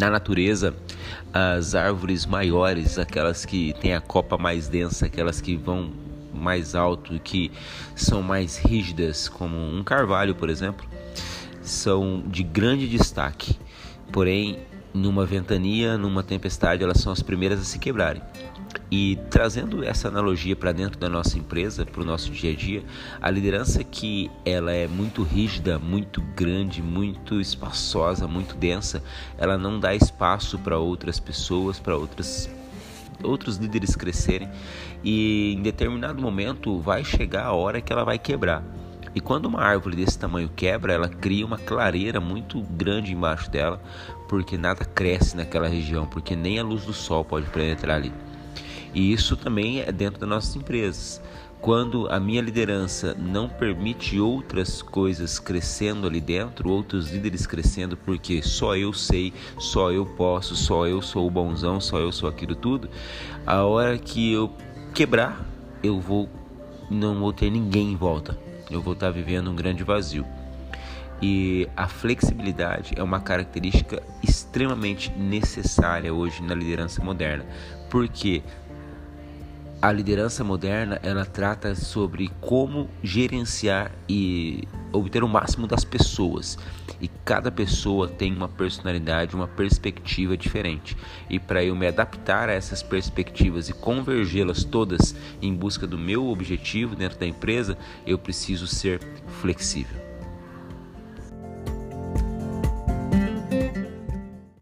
Na natureza, as árvores maiores, aquelas que têm a copa mais densa, aquelas que vão mais alto e que são mais rígidas, como um carvalho, por exemplo, são de grande destaque. Porém, numa ventania, numa tempestade, elas são as primeiras a se quebrarem. E trazendo essa analogia para dentro da nossa empresa, para o nosso dia a dia, a liderança que ela é muito rígida, muito grande, muito espaçosa, muito densa, ela não dá espaço para outras pessoas, para outras outros líderes crescerem e em determinado momento vai chegar a hora que ela vai quebrar. E quando uma árvore desse tamanho quebra, ela cria uma clareira muito grande embaixo dela, porque nada cresce naquela região, porque nem a luz do sol pode penetrar ali. E isso também é dentro das nossas empresas. Quando a minha liderança não permite outras coisas crescendo ali dentro, outros líderes crescendo, porque só eu sei, só eu posso, só eu sou o bonzão, só eu sou aquilo tudo, a hora que eu quebrar, eu vou não vou ter ninguém em volta eu vou estar vivendo um grande vazio. E a flexibilidade é uma característica extremamente necessária hoje na liderança moderna, porque a liderança moderna ela trata sobre como gerenciar e obter o máximo das pessoas e cada pessoa tem uma personalidade, uma perspectiva diferente. E para eu me adaptar a essas perspectivas e convergê-las todas em busca do meu objetivo dentro da empresa, eu preciso ser flexível.